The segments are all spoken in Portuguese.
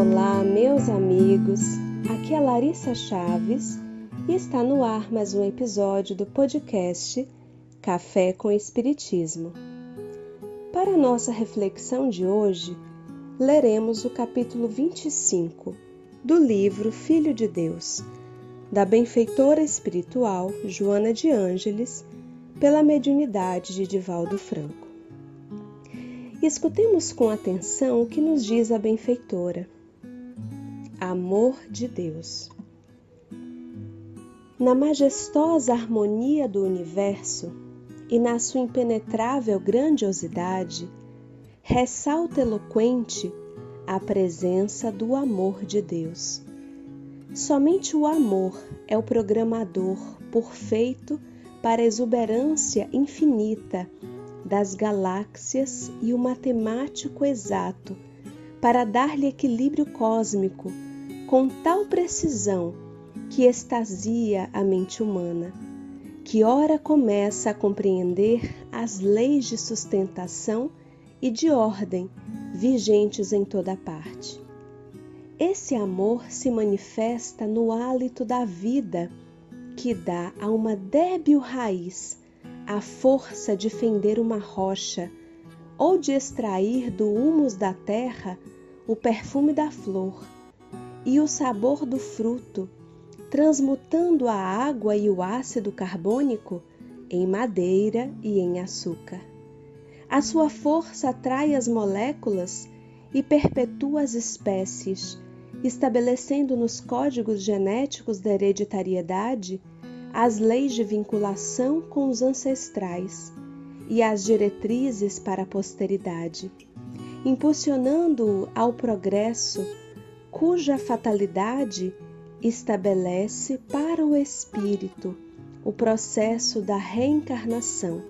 Olá, meus amigos. Aqui é Larissa Chaves e está no ar mais um episódio do podcast Café com Espiritismo. Para nossa reflexão de hoje, leremos o capítulo 25 do livro Filho de Deus, da benfeitora espiritual Joana de Ângeles, pela mediunidade de Divaldo Franco. Escutemos com atenção o que nos diz a benfeitora. Amor de Deus. Na majestosa harmonia do universo e na sua impenetrável grandiosidade, ressalta eloquente a presença do amor de Deus. Somente o amor é o programador perfeito para a exuberância infinita das galáxias e o matemático exato para dar-lhe equilíbrio cósmico com tal precisão que extasia a mente humana, que ora começa a compreender as leis de sustentação e de ordem vigentes em toda parte. Esse amor se manifesta no hálito da vida que dá a uma débil raiz a força de fender uma rocha ou de extrair do humus da terra o perfume da flor e o sabor do fruto, transmutando a água e o ácido carbônico em madeira e em açúcar. A sua força atrai as moléculas e perpetua as espécies, estabelecendo nos códigos genéticos da hereditariedade as leis de vinculação com os ancestrais e as diretrizes para a posteridade, impulsionando-o ao progresso, cuja fatalidade estabelece para o espírito o processo da reencarnação,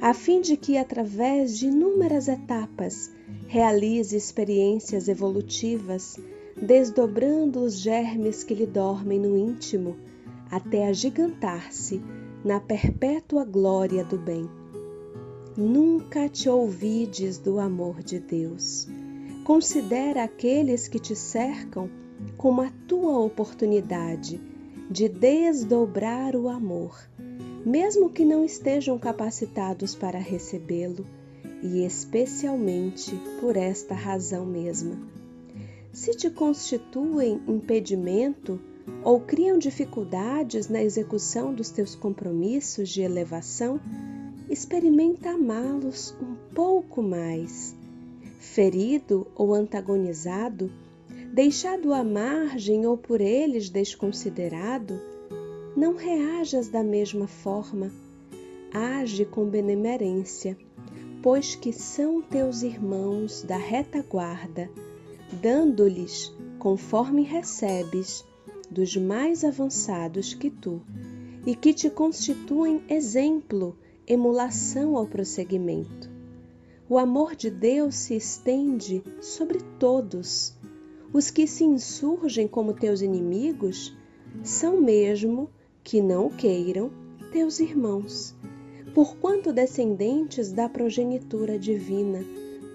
a fim de que, através de inúmeras etapas, realize experiências evolutivas, desdobrando os germes que lhe dormem no íntimo até agigantar-se na perpétua glória do bem. Nunca te ouvides do amor de Deus. Considera aqueles que te cercam como a tua oportunidade de desdobrar o amor, mesmo que não estejam capacitados para recebê-lo, e especialmente por esta razão mesma. Se te constituem impedimento ou criam dificuldades na execução dos teus compromissos de elevação, experimenta amá-los um pouco mais. Ferido ou antagonizado, deixado à margem ou por eles desconsiderado, não reajas da mesma forma. Age com benemerência, pois que são teus irmãos da retaguarda, dando-lhes, conforme recebes, dos mais avançados que tu e que te constituem exemplo, emulação ao prosseguimento. O amor de Deus se estende sobre todos. Os que se insurgem como teus inimigos são mesmo, que não queiram, teus irmãos, porquanto descendentes da progenitura divina,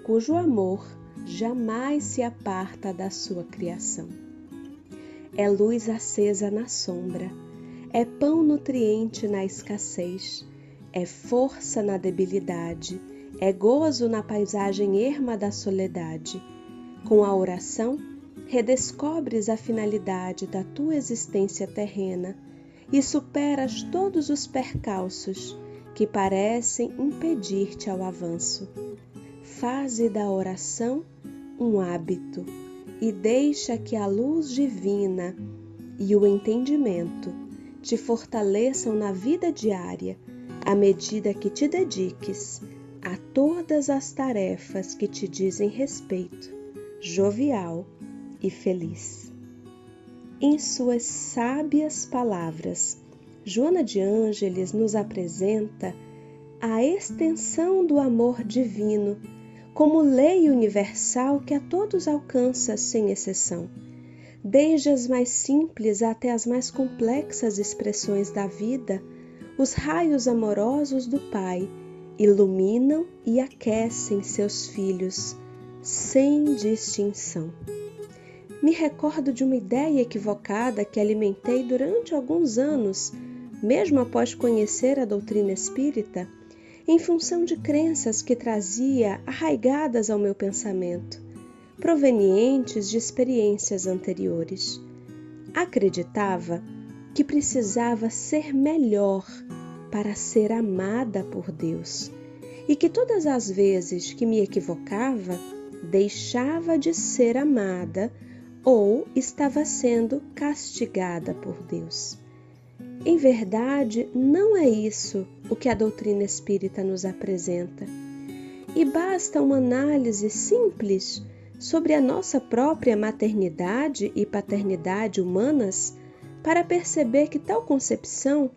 cujo amor jamais se aparta da sua criação é luz acesa na sombra, é pão nutriente na escassez, é força na debilidade, é gozo na paisagem erma da soledade. Com a oração, redescobres a finalidade da tua existência terrena e superas todos os percalços que parecem impedir-te ao avanço. Faze da oração um hábito e deixa que a luz divina e o entendimento te fortaleçam na vida diária à medida que te dediques a todas as tarefas que te dizem respeito, jovial e feliz. Em suas sábias palavras, Joana de Ângeles nos apresenta a extensão do amor divino como lei universal que a todos alcança sem exceção, desde as mais simples até as mais complexas expressões da vida, os raios amorosos do Pai iluminam e aquecem seus filhos sem distinção. me recordo de uma ideia equivocada que alimentei durante alguns anos, mesmo após conhecer a doutrina espírita, em função de crenças que trazia arraigadas ao meu pensamento, provenientes de experiências anteriores. Acreditava que precisava ser melhor para ser amada por Deus e que todas as vezes que me equivocava, deixava de ser amada ou estava sendo castigada por Deus. Em verdade, não é isso o que a doutrina espírita nos apresenta. E basta uma análise simples sobre a nossa própria maternidade e paternidade humanas para perceber que tal concepção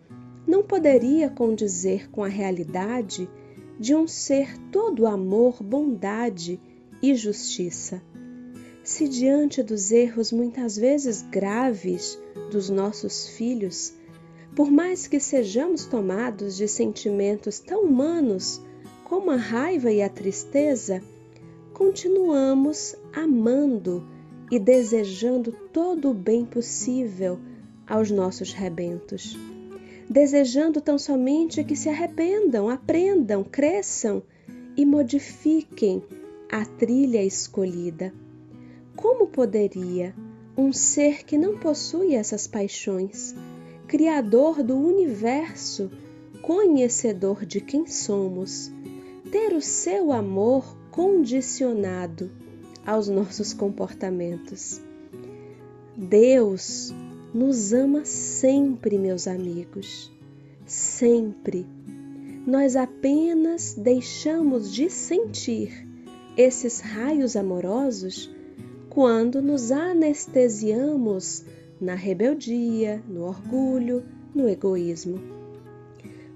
não poderia condizer com a realidade de um ser todo amor, bondade e justiça. Se diante dos erros muitas vezes graves dos nossos filhos, por mais que sejamos tomados de sentimentos tão humanos como a raiva e a tristeza, continuamos amando e desejando todo o bem possível aos nossos rebentos, desejando tão somente que se arrependam, aprendam, cresçam e modifiquem a trilha escolhida. Como poderia um ser que não possui essas paixões, Criador do universo, conhecedor de quem somos, ter o seu amor condicionado aos nossos comportamentos? Deus nos ama sempre, meus amigos, sempre. Nós apenas deixamos de sentir esses raios amorosos quando nos anestesiamos na rebeldia, no orgulho, no egoísmo.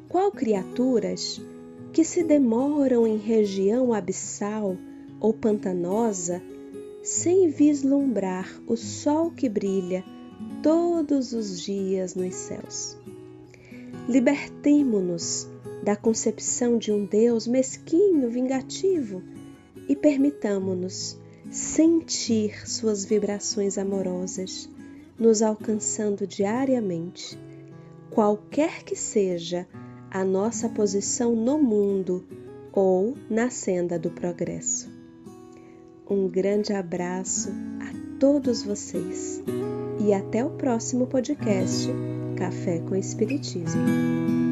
Qual criaturas que se demoram em região abissal ou pantanosa sem vislumbrar o sol que brilha todos os dias nos céus? Libertemo-nos da concepção de um Deus mesquinho, vingativo e permitamo-nos sentir suas vibrações amorosas nos alcançando diariamente, qualquer que seja a nossa posição no mundo ou na senda do progresso. Um grande abraço a todos vocês e até o próximo podcast Café com Espiritismo.